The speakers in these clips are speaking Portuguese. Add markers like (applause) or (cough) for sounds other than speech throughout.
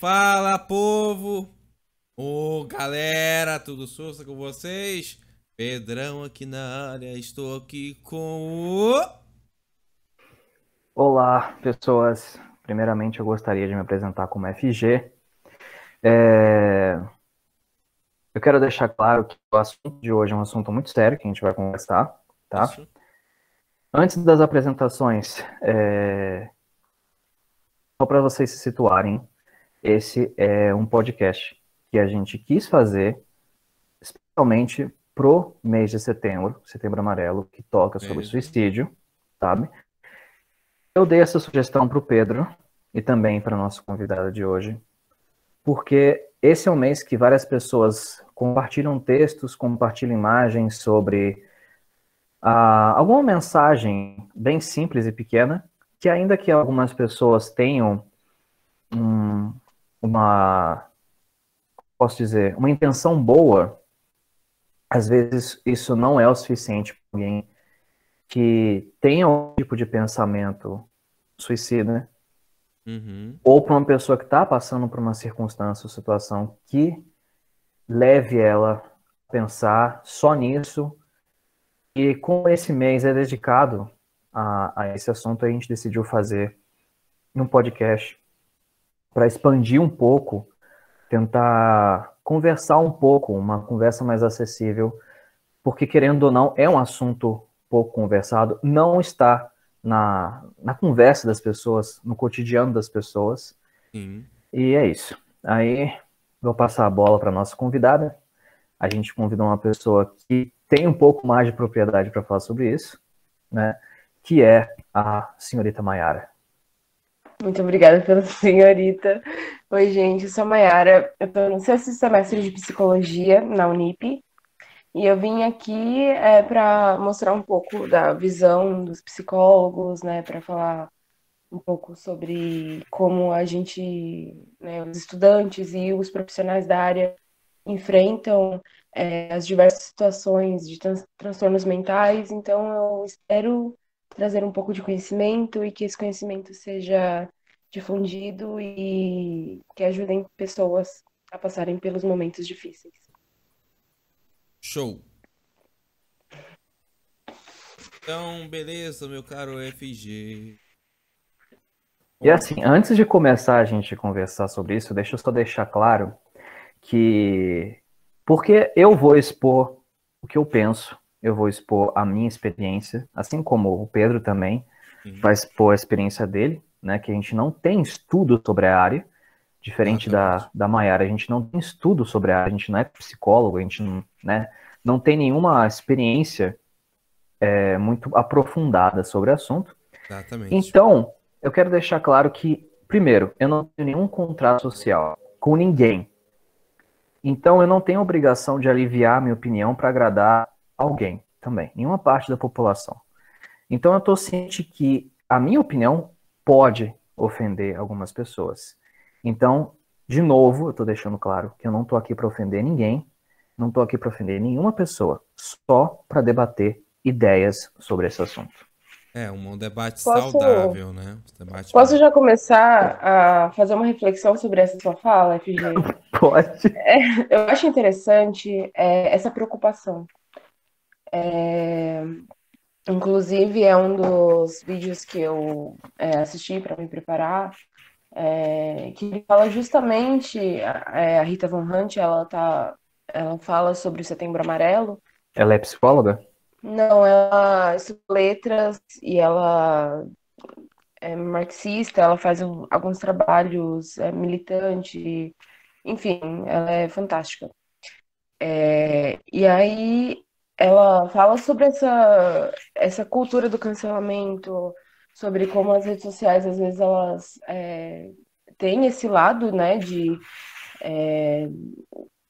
Fala, povo! Ô, galera, tudo sussa com vocês? Pedrão aqui na área, estou aqui com o... Olá, pessoas. Primeiramente, eu gostaria de me apresentar como FG. É... Eu quero deixar claro que o assunto de hoje é um assunto muito sério que a gente vai conversar, tá? Isso. Antes das apresentações, é... só para vocês se situarem, esse é um podcast que a gente quis fazer especialmente pro mês de setembro, setembro amarelo, que toca sobre suicídio, sabe? Eu dei essa sugestão para o Pedro e também para nosso convidado de hoje, porque esse é um mês que várias pessoas compartilham textos, compartilham imagens sobre ah, alguma mensagem bem simples e pequena, que ainda que algumas pessoas tenham um, uma, posso dizer, uma intenção boa, às vezes isso não é o suficiente para alguém que tenha um tipo de pensamento suicida, uhum. ou para uma pessoa que está passando por uma circunstância ou situação que leve ela a pensar só nisso. E como esse mês é dedicado a, a esse assunto, a gente decidiu fazer um podcast para expandir um pouco, tentar conversar um pouco, uma conversa mais acessível, porque querendo ou não, é um assunto pouco conversado, não está na, na conversa das pessoas, no cotidiano das pessoas. Sim. E é isso. Aí vou passar a bola para nossa convidada. A gente convidou uma pessoa que tem um pouco mais de propriedade para falar sobre isso, né? Que é a senhorita Maiara. Muito obrigada pela (laughs) senhorita. Oi, gente, eu sou a Mayara. Eu estou no sexto semestre de psicologia na Unip. E eu vim aqui é, para mostrar um pouco da visão dos psicólogos, né, para falar um pouco sobre como a gente, né, os estudantes e os profissionais da área enfrentam é, as diversas situações de trans transtornos mentais. Então, eu espero trazer um pouco de conhecimento e que esse conhecimento seja difundido e que ajudem pessoas a passarem pelos momentos difíceis. Show. Então, beleza, meu caro FG. E assim, antes de começar a gente conversar sobre isso, deixa eu só deixar claro que porque eu vou expor o que eu penso, eu vou expor a minha experiência, assim como o Pedro também uhum. vai expor a experiência dele, né? Que a gente não tem estudo sobre a área, diferente da, da Maiara, a gente não tem estudo sobre a área, a gente não é psicólogo, a gente não, né, não tem nenhuma experiência é, muito aprofundada sobre o assunto. Exatamente. Então, eu quero deixar claro que, primeiro, eu não tenho nenhum contrato social com ninguém. Então, eu não tenho obrigação de aliviar minha opinião para agradar alguém também, nenhuma parte da população. Então, eu estou ciente que a minha opinião pode ofender algumas pessoas. Então, de novo, eu estou deixando claro que eu não estou aqui para ofender ninguém, não estou aqui para ofender nenhuma pessoa, só para debater ideias sobre esse assunto. É, um debate posso, saudável, né? Debate posso já começar a fazer uma reflexão sobre essa sua fala, FG? (laughs) Pode. É, eu acho interessante é, essa preocupação. É, inclusive, é um dos vídeos que eu é, assisti para me preparar, é, que fala justamente, é, a Rita Von Hunt, ela, tá, ela fala sobre o Setembro Amarelo. Ela é psicóloga? Não, ela estuda letras e ela é marxista, ela faz alguns trabalhos, é militante, enfim, ela é fantástica. É, e aí ela fala sobre essa, essa cultura do cancelamento, sobre como as redes sociais, às vezes, elas é, têm esse lado, né, de, é,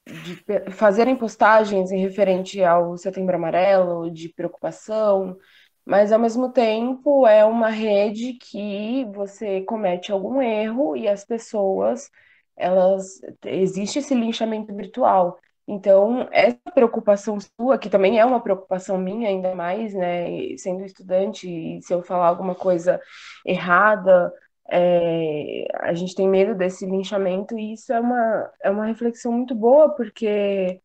de fazerem postagens em referente ao Setembro Amarelo, de preocupação, mas, ao mesmo tempo, é uma rede que você comete algum erro e as pessoas, elas, existe esse linchamento virtual. Então, essa preocupação sua, que também é uma preocupação minha, ainda mais, né, sendo estudante, se eu falar alguma coisa errada, é, a gente tem medo desse linchamento, e isso é uma, é uma reflexão muito boa, porque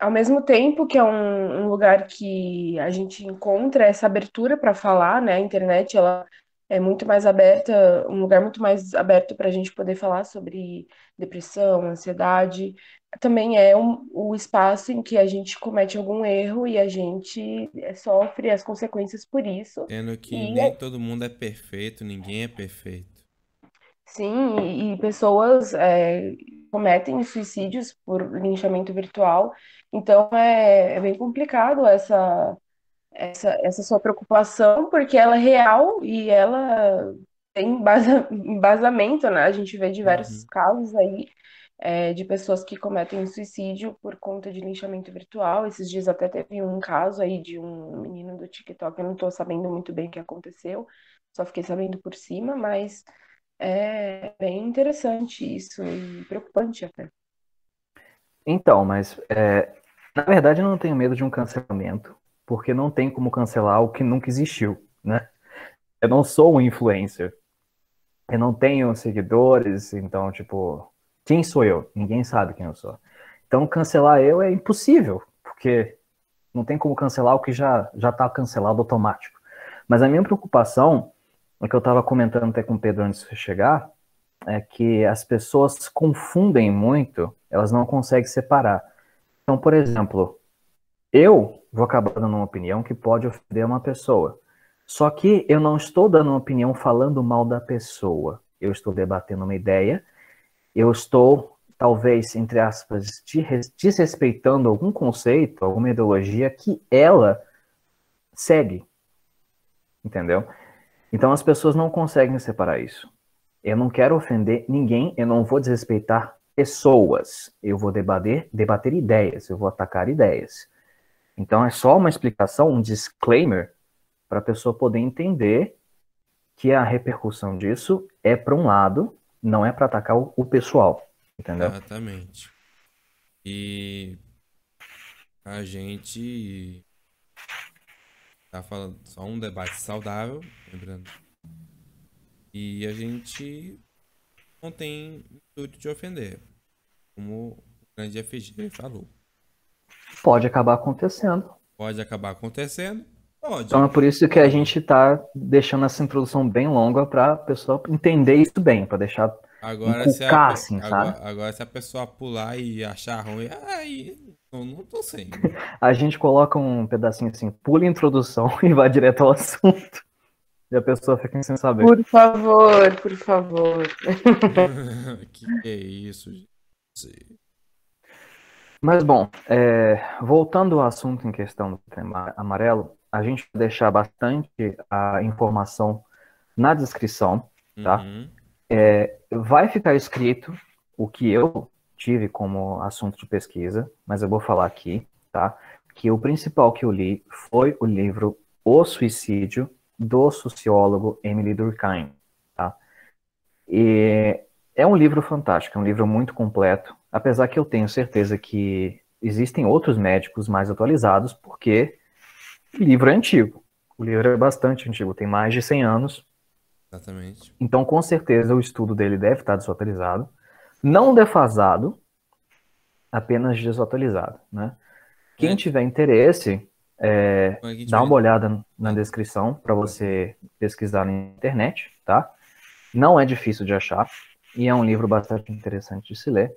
ao mesmo tempo que é um, um lugar que a gente encontra essa abertura para falar, né? A internet ela é muito mais aberta, um lugar muito mais aberto para a gente poder falar sobre depressão, ansiedade. Também é um, o espaço em que a gente comete algum erro e a gente é, sofre as consequências por isso. Tendo que E nem todo mundo é perfeito, ninguém é perfeito. Sim, e, e pessoas é, cometem suicídios por linchamento virtual, então é, é bem complicado essa, essa, essa sua preocupação, porque ela é real e ela tem embasa- (laughs) embasamento, né? A gente vê diversos Uhum. casos aí é, de pessoas que cometem suicídio por conta de linchamento virtual. Esses dias até teve um caso aí de um menino do TikTok, eu não tô sabendo muito bem o que aconteceu, só fiquei sabendo por cima, mas. É bem interessante isso e preocupante até. Então, mas é, na verdade eu não tenho medo de um cancelamento, porque não tem como cancelar o que nunca existiu, né? Eu não sou um influencer. Eu não tenho seguidores, então, tipo, quem sou eu? Ninguém sabe quem eu sou. Então, cancelar eu é impossível, porque não tem como cancelar o que já já está cancelado automático. Mas a minha preocupação, o que eu estava comentando até com o Pedro antes de chegar, é que as pessoas confundem muito, elas não conseguem separar. Então, por exemplo, eu vou acabar dando uma opinião que pode ofender uma pessoa. Só que eu não estou dando uma opinião falando mal da pessoa. Eu estou debatendo uma ideia, eu estou, talvez, entre aspas, de- desrespeitando algum conceito, alguma ideologia que ela segue. Entendeu? Então as pessoas não conseguem separar isso. Eu não quero ofender ninguém, eu não vou desrespeitar pessoas. Eu vou debater, debater ideias, eu vou atacar ideias. Então é só uma explicação, um disclaimer, para a pessoa poder entender que a repercussão disso é para um lado, não é para atacar o, o pessoal. Entendeu? Exatamente. E a gente tá falando só um debate saudável, lembrando. E a gente não tem intuito de ofender, como o grande FG falou. Pode acabar acontecendo. Pode acabar acontecendo? Pode. Então é por isso que a gente está deixando essa introdução bem longa para a pessoa entender isso bem, para deixar Agora, se a, assim, agora, sabe? agora se a pessoa pular e achar ruim, aí eu não tô sem. (laughs) A gente coloca um pedacinho assim, pula a introdução (laughs) e vai direto ao assunto. E a pessoa fica sem saber. Por favor, por favor. (laughs) que que é isso, gente? Mas bom, é, voltando ao assunto em questão do tema amarelo, a gente vai deixar bastante a informação na descrição. Tá. Uhum. Vai ficar escrito o que eu tive como assunto de pesquisa, mas eu vou falar aqui, tá? Que o principal que eu li foi o livro O Suicídio, do sociólogo Emily Durkheim, tá? E é um livro fantástico, é um livro muito completo, apesar que eu tenho certeza que existem outros médicos mais atualizados, porque o livro é antigo. O livro é bastante antigo, tem mais de 100 anos, Exatamente. então, com certeza, o estudo dele deve estar desatualizado. Não defasado, apenas desatualizado, né? Quem É. tiver interesse, é, gente dá uma olhada na descrição para você pesquisar na internet, tá? Não é difícil de achar e é um livro bastante interessante de se ler.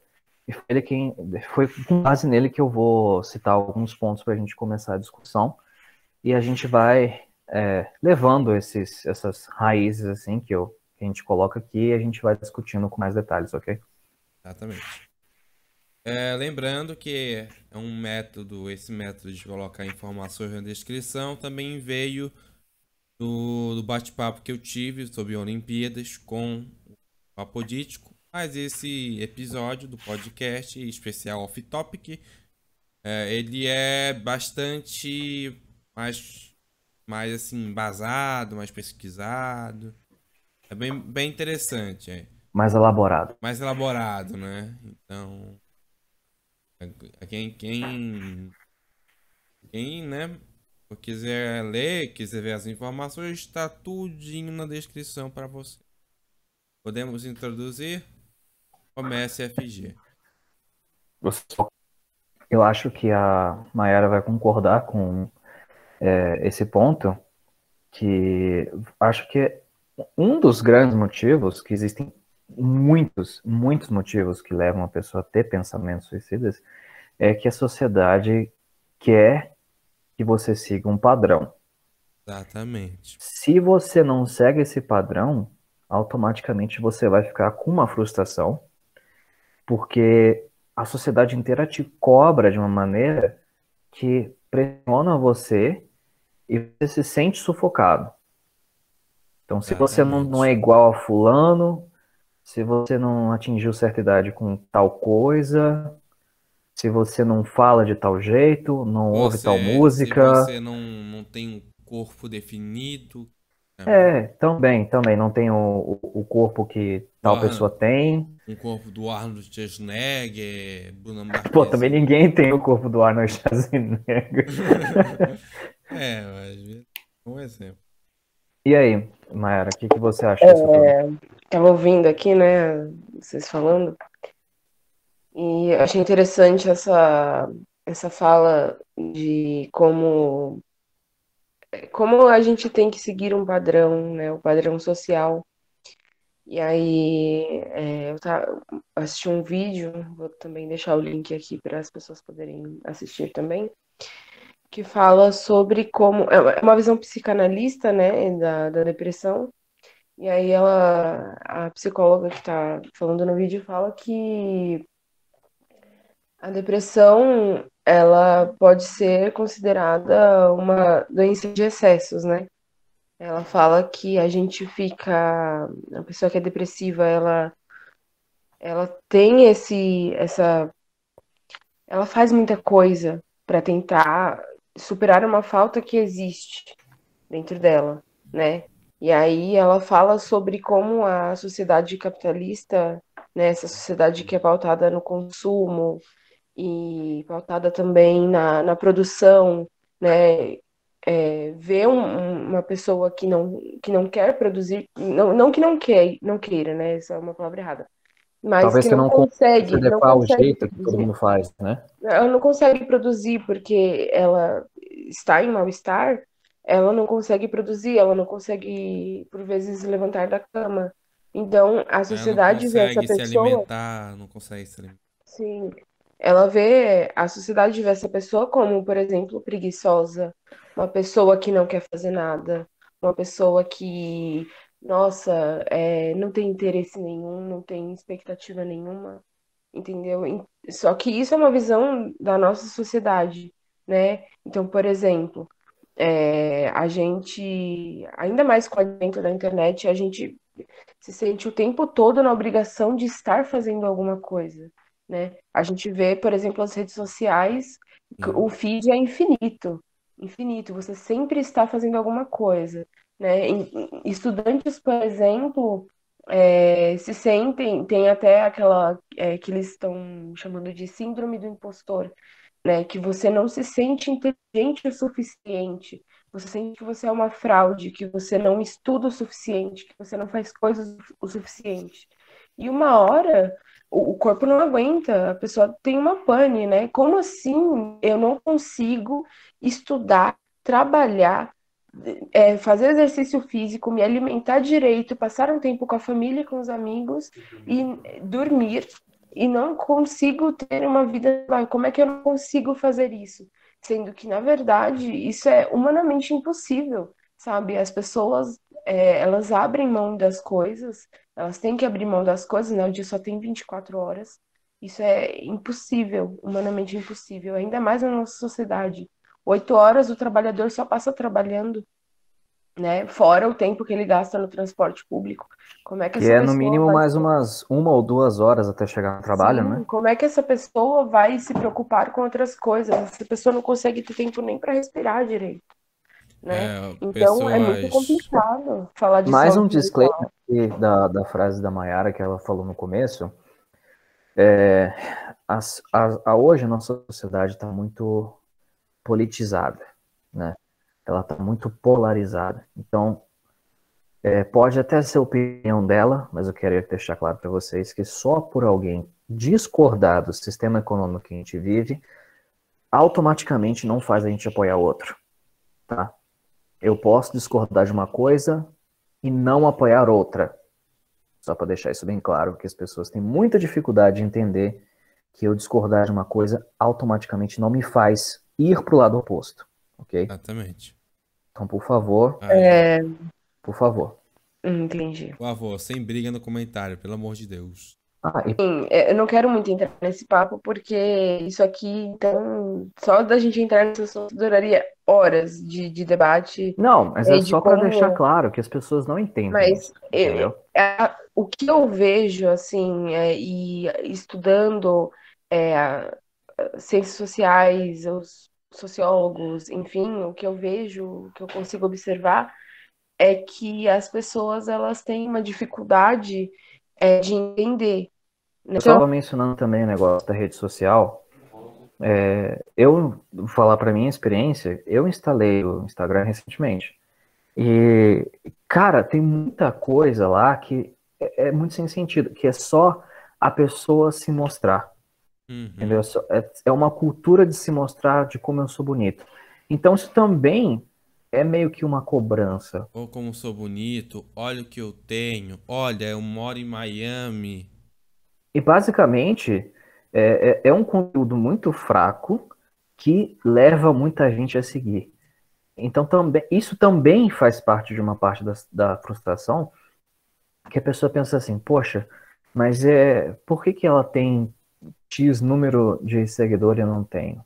E foi, ele quem, foi com base nele que eu vou citar alguns pontos para a gente começar a discussão e a gente vai é, levando esses, essas raízes assim que, eu, que a gente coloca aqui e a gente vai discutindo com mais detalhes, ok? Exatamente. É, lembrando que é um método, esse método de colocar informações na descrição também veio do, do bate-papo que eu tive sobre Olimpíadas com o Apodítico. Mas esse episódio do podcast especial Off Topic, é, ele é bastante mais, mais assim, embasado, mais pesquisado. É bem, bem interessante. É Mais elaborado. mais elaborado, né? Então, a- quem, quem, quem, né, quiser ler, quiser ver as informações, está tudinho na descrição para você. Podemos introduzir? Comece FG. Eu acho que a Mayara vai concordar com é, esse ponto, que acho que um dos grandes motivos, que existem muitos, muitos motivos que levam a pessoa a ter pensamentos suicidas, é que a sociedade quer que você siga um padrão. Exatamente. Se você não segue esse padrão, automaticamente você vai ficar com uma frustração, porque a sociedade inteira te cobra de uma maneira que pressiona você e você se sente sufocado. Então, se você não, não é igual a fulano, se você não atingiu certa idade com tal coisa, se você não fala de tal jeito, não você, ouve tal música. Se você não, não tem um corpo definido. Né? É, também, também. Não tem o, o corpo que tal Arnold, pessoa tem. Um corpo do Arnold Schwarzenegger, Bruno Marques. Pô, também ninguém tem o corpo do Arnold Schwarzenegger. (laughs) é, mas um exemplo. E aí, Mayara, o que, que você acha disso é, Tava ouvindo aqui, né, vocês falando, e achei interessante essa, essa fala de como, como a gente tem que seguir um padrão, né, o padrão social. E aí, é, eu tá, assisti um vídeo, vou também deixar o link aqui para as pessoas poderem assistir também, que fala sobre como. É, é uma visão psicanalista, né, da, da depressão. E aí ela, a psicóloga que está falando no vídeo fala que a depressão ela pode ser considerada uma doença de excessos, né? Ela fala que a gente fica, a pessoa que é depressiva, ela ela tem esse essa ela faz muita coisa para tentar superar uma falta que existe dentro dela, né? E aí ela fala sobre como a sociedade capitalista, né, essa sociedade que é pautada no consumo e pautada também na, na produção, né, é, ver um, uma pessoa que não, que não quer produzir, não, não que não quer, não queira, né, essa é uma palavra errada, mas Talvez que não, não consegue, não consegue o jeito que todo mundo faz, né? Ela não consegue produzir porque ela está em mal-estar, ela não consegue produzir, ela não consegue, por vezes, levantar da cama. Então, a sociedade vê essa pessoa. Se alimentar, não consegue se alimentar. Sim. Ela vê, a sociedade vê essa pessoa como, por exemplo, preguiçosa, uma pessoa que não quer fazer nada, uma pessoa que nossa, é, não tem interesse nenhum, não tem expectativa nenhuma, entendeu? Só que isso é uma visão da nossa sociedade, né? Então, por exemplo, é, a gente, ainda mais com a advento da internet, a gente se sente o tempo todo na obrigação de estar fazendo alguma coisa, né? A gente vê, por exemplo, as redes sociais, o feed é infinito, infinito, você sempre está fazendo alguma coisa. Né? Estudantes, por exemplo, é, se sentem, tem até aquela é, que eles estão chamando de síndrome do impostor, né? Que você não se sente inteligente o suficiente, você sente que você é uma fraude, que você não estuda o suficiente, que você não faz coisas o suficiente. E uma hora o, corpo não aguenta, a pessoa tem uma pane, né? Como assim eu não consigo estudar, trabalhar, é, fazer exercício físico, me alimentar direito, passar um tempo com a família, com os amigos e dormir e não consigo ter uma vida. Como é que eu não consigo fazer isso? Sendo que, na verdade, isso é humanamente impossível, sabe? As pessoas, é, elas abrem mão das coisas, elas têm que abrir mão das coisas, né? O dia só tem 24 horas. Isso é impossível, humanamente impossível, ainda mais na nossa sociedade Oito horas o trabalhador só passa trabalhando, né? Fora o tempo que ele gasta no transporte público. Como é que, que é no mínimo vai... mais umas uma ou duas horas até chegar no trabalho, Sim, né? Como é que essa pessoa vai se preocupar com outras coisas? Essa pessoa não consegue ter tempo nem para respirar direito. Né? É, então pessoas... é muito complicado falar disso. Mais um disclaimer da, da frase da Mayara que ela falou no começo. É, as, a, a, hoje a nossa sociedade está muito politizada, né? Ela está muito polarizada. Então, É, pode até ser a opinião dela, mas eu quero deixar claro para vocês que só por alguém discordar do sistema econômico que a gente vive, automaticamente não faz a gente apoiar outro, tá? Eu posso discordar de uma coisa e não apoiar outra. Só para deixar isso bem claro, porque as pessoas têm muita dificuldade de entender que eu discordar de uma coisa automaticamente não me faz ir para o lado oposto, ok? Exatamente. Então, por favor, Ah, é. É, por favor. entendi. Por favor, sem briga no comentário, pelo amor de Deus. Ah, e Sim, é, eu não quero muito entrar nesse papo, porque isso aqui, então, só da gente entrar nesse assunto duraria horas de, de debate. Não, mas É é de só para como- deixar claro que as pessoas não entendem Mas eu- entendeu? a- o que eu vejo, assim, é, e estudando é, ciências sociais, os sociólogos, enfim, o que eu vejo, o que eu consigo observar é que as pessoas, elas têm uma dificuldade é, de entender. né? Eu estava mencionando também o negócio da rede social. É, eu vou falar para minha experiência, eu instalei o Instagram recentemente. E, cara, tem muita coisa lá que é, é muito sem sentido, que é só a pessoa se mostrar. Uhum. Entendeu? É, é uma cultura de se mostrar de como eu sou bonito. Então, isso também é meio que uma cobrança. Ou como sou bonito, olha o que eu tenho, olha, eu moro em Miami. E basicamente é, é, é um conteúdo muito fraco que leva muita gente a seguir. Então também isso também faz parte de uma parte da, da frustração que a pessoa pensa assim, poxa, mas é por que que ela tem X número de seguidores e eu não tenho?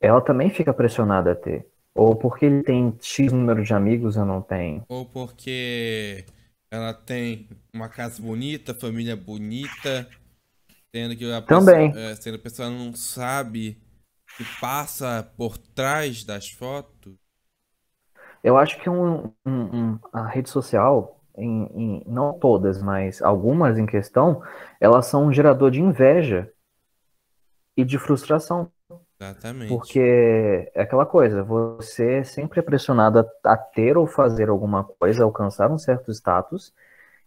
Ela também fica pressionada a ter. Ou porque ele tem X número de amigos eu não tenho. Ou porque ela tem uma casa bonita, família bonita, sendo que a Também. pessoa, é, sendo a pessoa não sabe o que passa por trás das fotos. Eu acho que um, um- um- a rede social, em, em- não todas, mas algumas em questão, elas são um gerador de inveja e de frustração. Exatamente. Porque é aquela coisa, você sempre é pressionado a, a ter ou fazer alguma coisa, alcançar um certo status,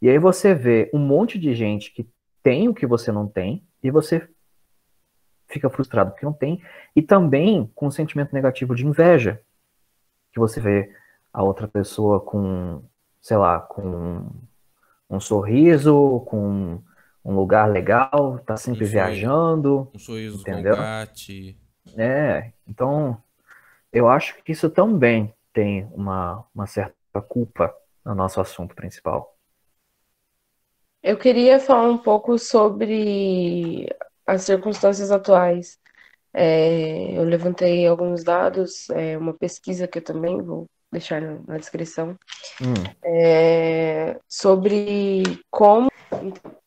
e aí você vê um monte de gente que tem o que você não tem, e você fica frustrado porque não tem, e também com um sentimento negativo de inveja, que você vê a outra pessoa com, sei lá, com um sorriso, com um lugar legal, tá sempre Um viajando, Um sorriso Entendeu? com gato. é, então eu acho que isso também tem uma, uma certa culpa no nosso assunto principal. Eu queria falar um pouco sobre as circunstâncias atuais. É, eu levantei alguns dados, é, uma pesquisa que eu também vou deixar na, descrição, Hum, é, sobre como,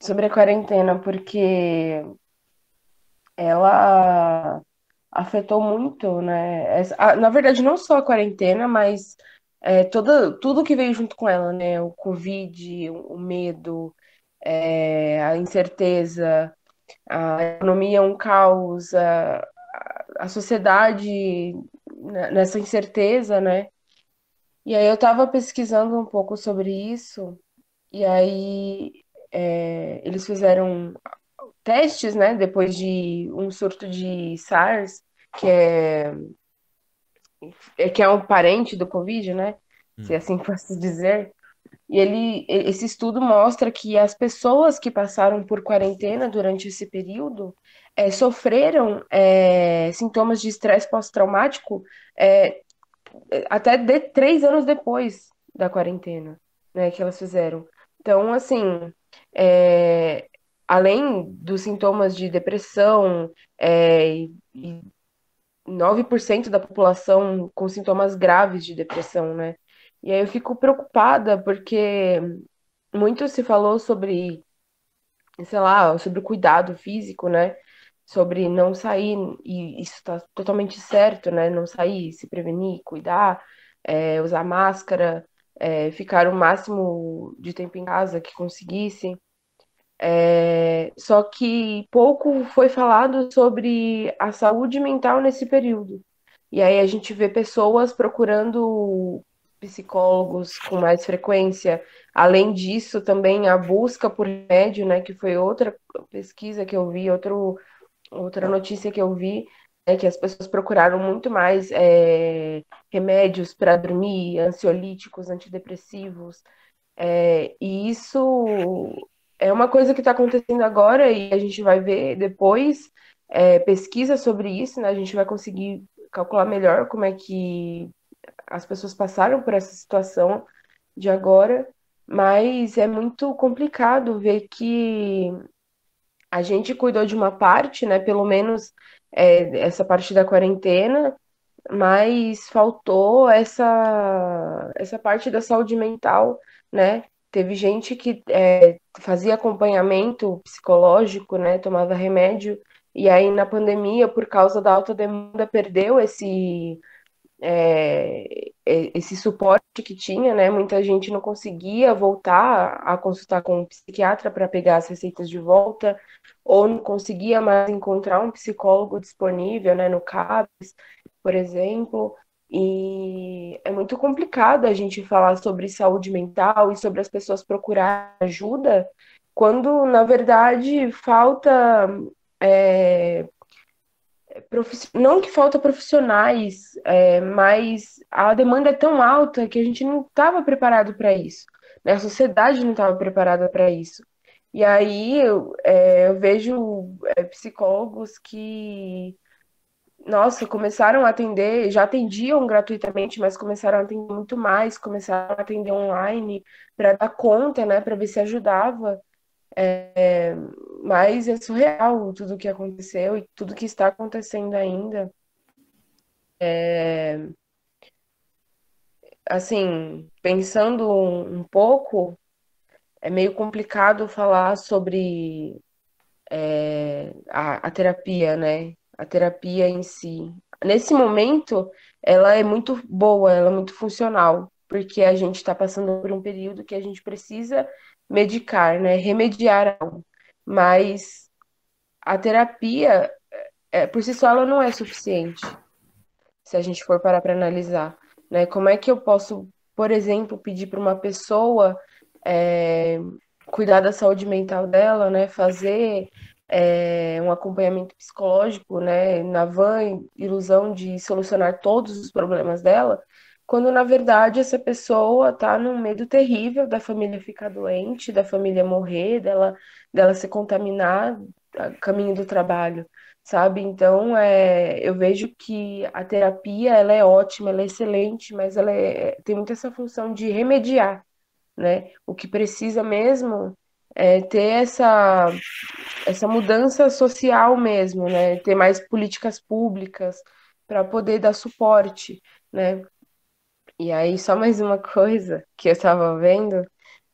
sobre a quarentena, porque ela afetou muito, né? Na verdade, não só a quarentena, mas é, toda, tudo que veio junto com ela, né? O Covid, o, medo, é, a incerteza, a economia um caos, a, a sociedade nessa incerteza, né? E aí eu tava pesquisando um pouco sobre isso, e aí é, eles fizeram testes, né, depois de um surto de SARS, que é, é que é um parente do Covid, né? Se assim (laughs) posso dizer. E ele, esse estudo mostra que as pessoas que passaram por quarentena durante esse período é, sofreram é, sintomas de estresse pós-traumático é, até de, três anos depois da quarentena, né, que elas fizeram. Então, assim, é, além dos sintomas de depressão, é, e, e 9% da população com sintomas graves de depressão, né? E aí eu fico preocupada porque muito se falou sobre, sei lá, sobre o cuidado físico, né? Sobre não sair, e isso está totalmente certo, né? Não sair, se prevenir, cuidar, é, usar máscara, é, ficar o máximo de tempo em casa que conseguisse. É, só que pouco foi falado sobre a saúde mental nesse período. E aí a gente vê pessoas procurando psicólogos com mais frequência. Além disso, também a busca por remédio, né, que foi outra pesquisa que eu vi, outro, outra notícia que eu vi, é que as pessoas procuraram muito mais é, remédios para dormir, ansiolíticos, antidepressivos, é, e isso é uma coisa que está acontecendo agora e a gente vai ver depois é, pesquisa sobre isso, né? A gente vai conseguir calcular melhor como é que as pessoas passaram por essa situação de agora, mas é muito complicado ver que a gente cuidou de uma parte, né? Pelo menos é, essa parte da quarentena, mas faltou essa, essa parte da saúde mental, né? Teve gente que é, fazia acompanhamento psicológico, né? Tomava remédio, e aí na pandemia, por causa da alta demanda, perdeu esse é, esse suporte que tinha, né? Muita gente não conseguia voltar a consultar com um psiquiatra para pegar as receitas de volta, ou não conseguia mais encontrar um psicólogo disponível, né? No CAPES, por exemplo. E é muito complicado a gente falar sobre saúde mental e sobre as pessoas procurar ajuda, quando, na verdade, falta é, não que falta profissionais, é, mas a demanda é tão alta que a gente não estava preparado para isso. Né? A sociedade não estava preparada para isso. E aí eu, é, eu vejo é, psicólogos que, nossa, começaram a atender, já atendiam gratuitamente, mas começaram a atender muito mais, começaram a atender online para dar conta, né, para ver se ajudava. É, mas é surreal tudo o que aconteceu e tudo que está acontecendo ainda. É, assim, pensando um pouco, é meio complicado falar sobre é, a, a terapia, né? A terapia em si. Nesse momento, ela é muito boa, ela é muito funcional, porque a gente está passando por um período que a gente precisa medicar, né? Remediar algo. Mas a terapia, é, por si só, ela não é suficiente. Se a gente for parar para analisar, né? Como é que eu posso, por exemplo, pedir para uma pessoa é, cuidar da saúde mental dela, né? Fazer é, um acompanhamento psicológico, né? Na van ilusão de solucionar todos os problemas dela, quando na verdade essa pessoa está num medo terrível da família ficar doente, da família morrer, dela, dela se contaminar caminho do trabalho, sabe? Então, é, eu vejo que a terapia ela é ótima, ela é excelente, mas ela é, tem muito essa função de remediar, né? O que precisa mesmo é ter essa, essa mudança social mesmo, né? Ter mais políticas públicas para poder dar suporte, né? E aí, só mais uma coisa que eu estava vendo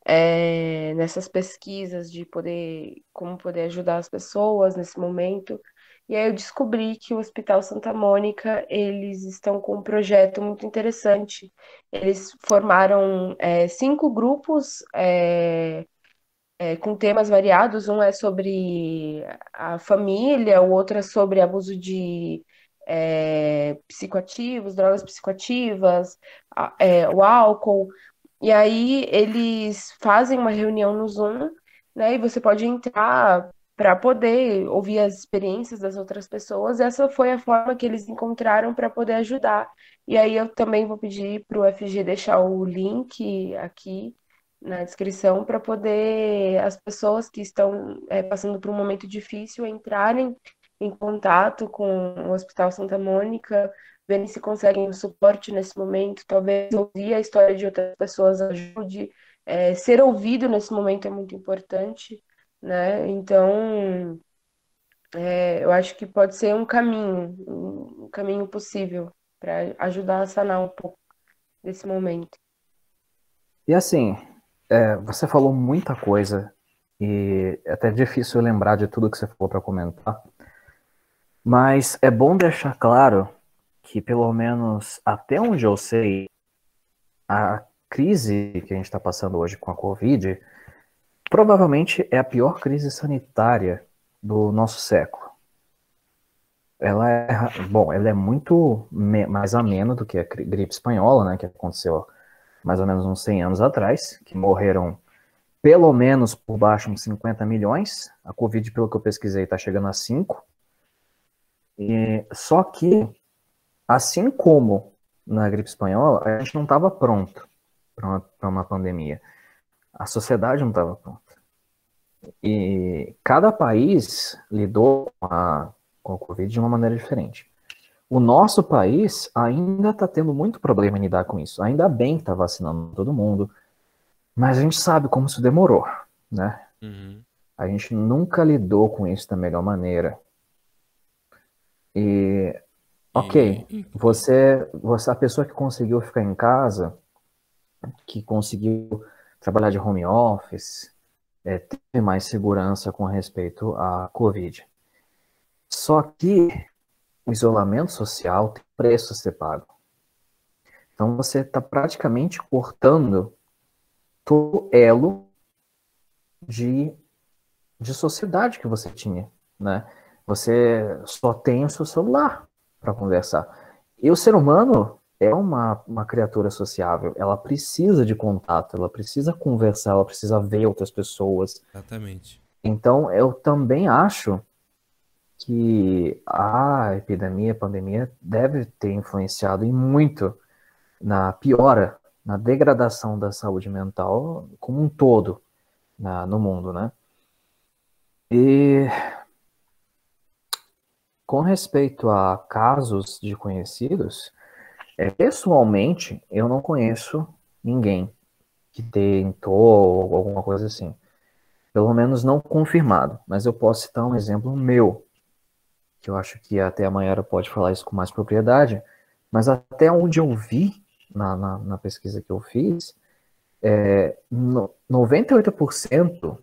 é, nessas pesquisas de poder, como poder ajudar as pessoas nesse momento. E aí eu descobri que o Hospital Santa Mônica, eles estão com um projeto muito interessante. Eles formaram é, cinco grupos é, é, com temas variados. Um é sobre a família, o outro é sobre abuso de é, psicoativos, drogas psicoativas, é, o álcool. E aí eles fazem uma reunião no Zoom, né? E você pode entrar para poder ouvir as experiências das outras pessoas. Essa foi a forma que eles encontraram para poder ajudar. E aí eu também vou pedir para o FG deixar o link aqui na descrição para poder as pessoas que estão é, passando por um momento difícil entrarem em contato com o Hospital Santa Mônica, verem se conseguem um suporte nesse momento, talvez ouvir a história de outras pessoas ajude. É, ser ouvido nesse momento é muito importante, né? Então, é, eu acho que pode ser um caminho, um caminho possível para ajudar a sanar um pouco desse momento. E assim, é, você falou muita coisa e é até difícil lembrar de tudo que você falou para comentar. Mas é bom deixar claro que, pelo menos até onde eu sei, a crise que a gente está passando hoje com a Covid provavelmente é a pior crise sanitária do nosso século. Ela é, bom, ela é muito mais amena do que a gripe espanhola, né, que aconteceu mais ou menos uns 100 anos atrás, que morreram pelo menos por baixo uns 50 milhões. A Covid, pelo que eu pesquisei, está chegando a 5. E, só que, assim como na gripe espanhola, a gente não estava pronto para uma, uma pandemia. A sociedade não estava pronta. E cada país lidou com a, com a Covid de uma maneira diferente. O nosso país ainda está tendo muito problema em lidar com isso. Ainda bem que está vacinando todo mundo, mas a gente sabe como isso demorou, né? Uhum. A gente nunca lidou com isso da melhor maneira. E, ok, você, você, a pessoa que conseguiu ficar em casa, que conseguiu trabalhar de home office, é, teve mais segurança com respeito à Covid. Só que o isolamento social tem preço a ser pago. Então você está praticamente cortando todo elo de, de sociedade que você tinha, né? Você só tem o seu celular para conversar. E o ser humano é uma, uma criatura sociável. Ela precisa de contato, ela precisa conversar, ela precisa ver outras pessoas. Exatamente. Então, eu também acho que a epidemia, a pandemia, deve ter influenciado em muito na piora, na degradação da saúde mental como um todo na, no mundo, né? E com respeito a casos de conhecidos, é, pessoalmente eu não conheço ninguém que tentou ou alguma coisa assim. Pelo menos não confirmado, mas eu posso citar um exemplo meu que eu acho que até a Mayara pode falar isso com mais propriedade, mas até onde eu vi na, na, na pesquisa que eu fiz, é, no, 98%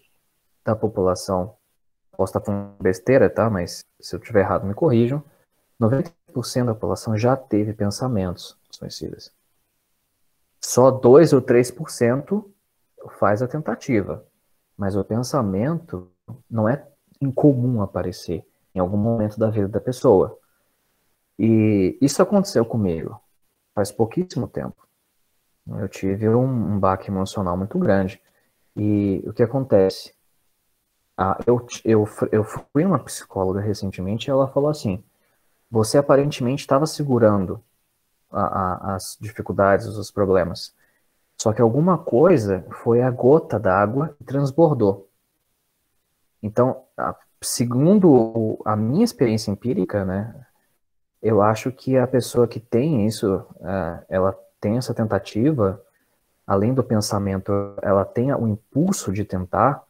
da população, posso estar falando besteira, tá? Mas se eu estiver errado, me corrijam. 90% da população já teve pensamentos suicidas. Só 2 ou 3% faz a tentativa. Mas o pensamento não é incomum aparecer em algum momento da vida da pessoa. E isso aconteceu comigo faz pouquíssimo tempo. Eu tive um, um baque emocional muito grande. E o que acontece? Ah, eu, eu, eu fui uma psicóloga recentemente e ela falou assim: você aparentemente estava segurando a, a, as dificuldades, os problemas. Só que alguma coisa foi a gota d'água e transbordou. Então, a, segundo a minha experiência empírica, né, eu acho que a pessoa que tem isso, uh, ela tem essa tentativa, além do pensamento, ela tem o impulso de tentar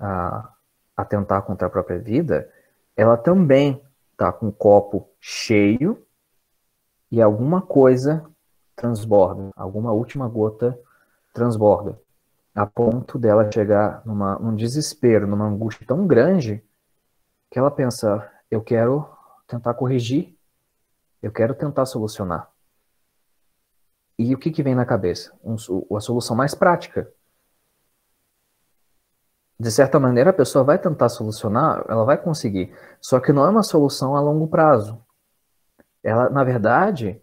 uh, atentar contra a própria vida, ela também está com o copo cheio e alguma coisa transborda, alguma última gota transborda, a ponto dela chegar numa, num desespero, numa angústia tão grande que ela pensa: eu quero tentar corrigir, eu quero tentar solucionar. E o que, que vem na cabeça? Um, a solução mais prática. De certa maneira, a pessoa vai tentar solucionar, ela vai conseguir. Só que não é uma solução a longo prazo. Ela, na verdade,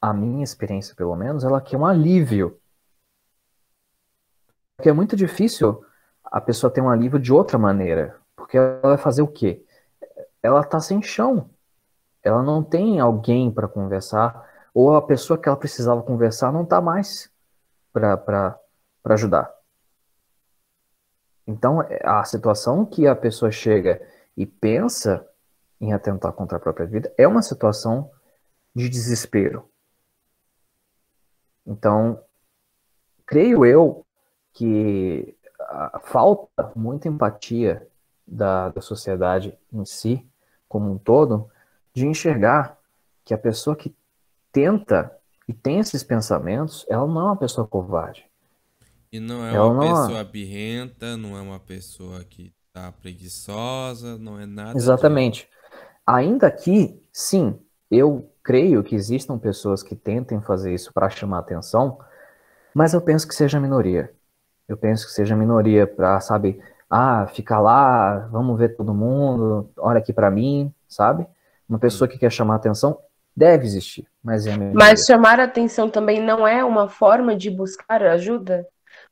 a minha experiência, pelo menos, ela quer um alívio. Porque é muito difícil a pessoa ter um alívio de outra maneira. Porque ela vai fazer o quê? ela está sem chão. Ela não tem alguém para conversar, ou a pessoa que ela precisava conversar não está mais para ajudar. Então, a situação que a pessoa chega e pensa em atentar contra a própria vida é uma situação de desespero. Então, creio eu que falta muita empatia da, da sociedade em si como um todo, de enxergar que a pessoa que tenta e tem esses pensamentos, ela não é uma pessoa covarde. E não é ela uma não é pessoa é... birrenta, não é uma pessoa que tá preguiçosa, não é nada. Exatamente. De... Ainda que, sim, eu creio que existam pessoas que tentem fazer isso para chamar atenção, mas eu penso que seja minoria. Eu penso que seja minoria para, sabe, ah, ficar lá, vamos ver todo mundo, olha aqui para mim, sabe? Uma pessoa que quer chamar atenção Deve existir, mas é a Mas chamar a atenção também não é uma forma de buscar ajuda?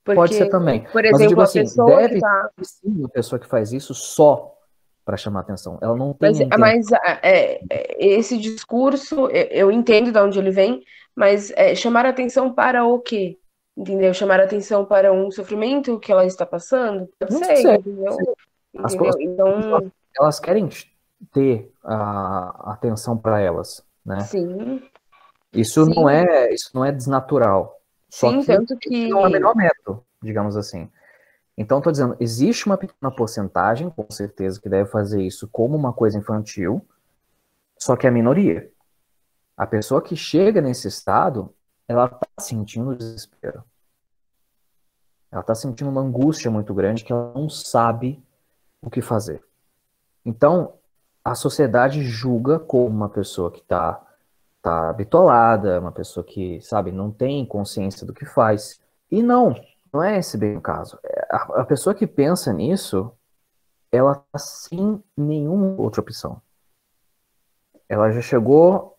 Porque, Pode ser também. Por exemplo, digo, a assim, pessoa deve tá... sim uma pessoa que faz isso só para chamar atenção. Ela não tem. Mas, mas é, é, esse discurso, eu, eu, entendo de onde ele vem, mas é, chamar atenção para o quê? Entendeu? Chamar atenção para um sofrimento que ela está passando? Não ser, sei, entendeu? As entendeu? Então... Elas querem ter a atenção para elas, né? Sim. Isso Sim. não é, isso não é desnatural. Só Sim, que tanto que não é o menor método, digamos assim. Então, estou dizendo, existe uma pequena porcentagem, com certeza, que deve fazer isso como uma coisa infantil, só que é a minoria. A pessoa que chega nesse estado, ela está sentindo desespero. Ela está sentindo uma angústia muito grande que ela não sabe o que fazer. Então, a sociedade julga como uma pessoa que está tá bitolada, uma pessoa que, sabe, não tem consciência do que faz. E não, não é esse bem o caso. É, a, a pessoa que pensa nisso, ela tá sem nenhuma outra opção. Ela já chegou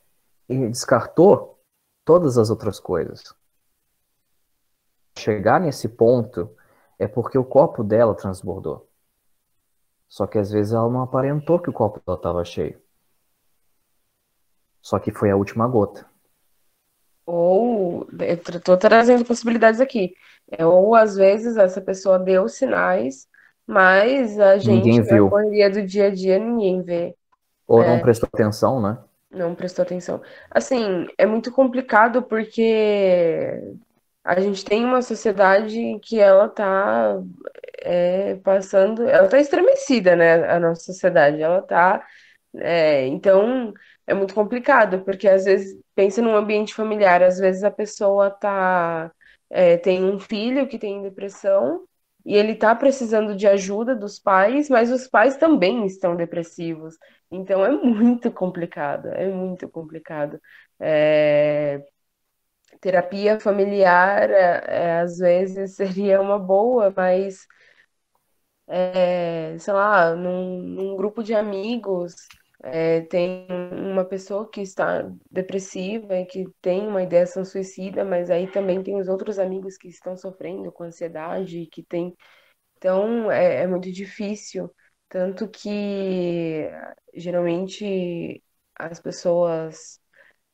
e descartou todas as outras coisas. Chegar nesse ponto é porque o copo dela transbordou. Só que às vezes ela não aparentou que o copo dela estava cheio. Só que foi a última gota. Ou, tô trazendo possibilidades aqui. É, ou às vezes essa pessoa deu sinais, mas a gente, Ninguém na viu. correria do dia a dia, ninguém vê, Ou É. não prestou atenção, né? não prestou atenção. Assim, é muito complicado porque a gente tem uma sociedade que ela tá é, passando, ela tá estremecida, né? A nossa sociedade, ela tá, é, então é muito complicado, porque às vezes pensa num ambiente familiar, às vezes a pessoa tá, é, tem um filho que tem depressão e ele tá precisando de ajuda dos pais, mas os pais também estão depressivos. Então é muito complicado, é muito complicado. É, terapia familiar, é, é, às vezes (laughs) seria uma boa, mas é, sei lá, num, num grupo de amigos, é, tem uma pessoa que está depressiva e que tem uma ideação suicida, mas aí também tem os outros amigos que estão sofrendo com ansiedade, que tem. Então é, é muito difícil. Tanto que geralmente as pessoas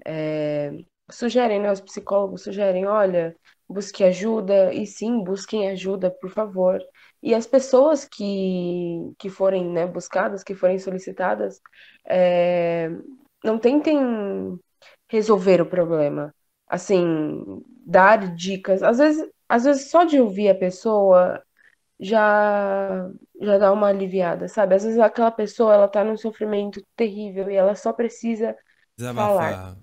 é, sugerem, né? Os psicólogos sugerem, olha, busque ajuda, e sim, busquem ajuda, por favor. E as pessoas que, que forem, né, buscadas, que forem solicitadas, é, não tentem resolver o problema. Assim, dar dicas. Às vezes, às vezes só de ouvir a pessoa já já dá uma aliviada, sabe? Às vezes aquela pessoa, ela tá num sofrimento terrível e ela só precisa falar Desabafar.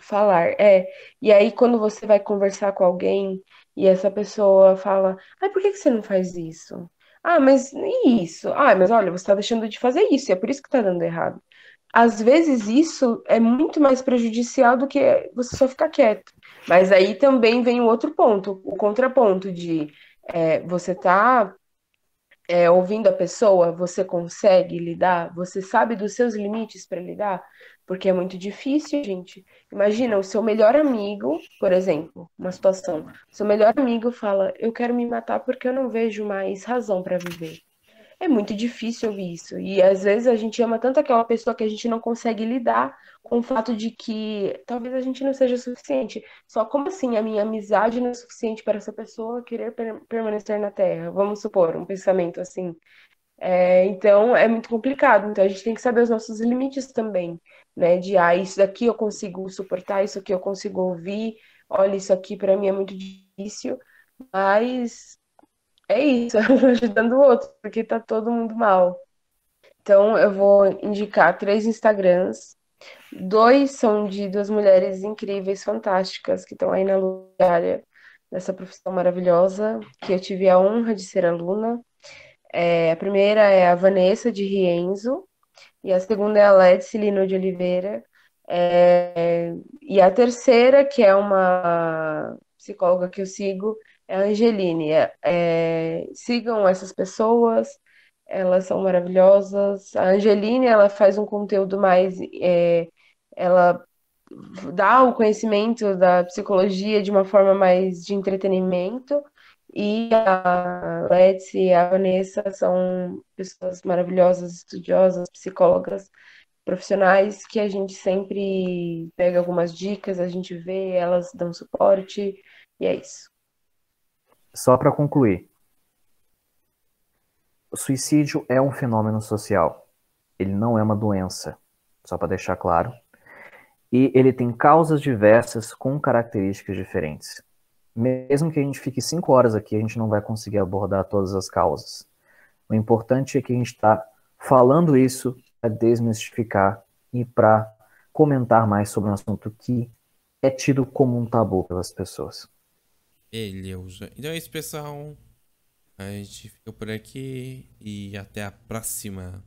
falar, é. E aí, quando você vai conversar com alguém e essa pessoa fala, ai, por que que você não faz isso? Ah, mas isso? Ah, mas olha, você tá deixando de fazer isso, e é por isso que tá dando errado. Às vezes isso é muito mais prejudicial do que você só ficar quieto. Mas aí também vem o outro ponto, o contraponto de é, você tá é, ouvindo a pessoa, você consegue lidar? Você sabe dos seus limites para lidar? Porque é muito difícil, gente. Imagina o seu melhor amigo, por exemplo, uma situação. Seu melhor amigo fala: Eu quero me matar porque eu não vejo mais razão para viver. É muito difícil ouvir isso. E às vezes a gente ama tanto aquela pessoa que a gente não consegue lidar com o fato de que talvez a gente não seja suficiente. Só como assim a minha amizade não é suficiente para essa pessoa querer per permanecer na Terra? Vamos supor, um pensamento assim. É, então é muito complicado. Então a gente tem que saber os nossos limites também, né? De ah, isso daqui eu consigo suportar, isso aqui eu consigo ouvir. Olha, isso aqui para mim é muito difícil, mas é isso, (laughs) ajudando o outro, porque tá todo mundo mal. Então eu vou indicar três Instagrams. Dois são de duas mulheres incríveis, fantásticas, que estão aí na luta dessa profissão maravilhosa, que eu tive a honra de ser aluna. É, a primeira é a Vanessa de Rienzo, e a segunda é a Let's Lino de Oliveira. É, e a terceira, que é uma psicóloga que eu sigo, é Angeline. É, é, sigam essas pessoas, elas são maravilhosas. A Angeline, ela faz um conteúdo mais, é, ela dar o conhecimento da psicologia de uma forma mais de entretenimento. E a Let's e a Vanessa são pessoas maravilhosas, estudiosas, psicólogas profissionais que a gente sempre pega algumas dicas, a gente vê, elas dão suporte, e é isso. Só para concluir, o suicídio é um fenômeno social. Ele não é uma doença, só para deixar claro. E ele tem causas diversas com características diferentes. Mesmo que a gente fique cinco horas aqui, a gente não vai conseguir abordar todas as causas. O importante é que a gente está falando isso para desmistificar e para comentar mais sobre um assunto que é tido como um tabu pelas pessoas. Beleza. Então é isso, pessoal. A gente fica por aqui e até a próxima.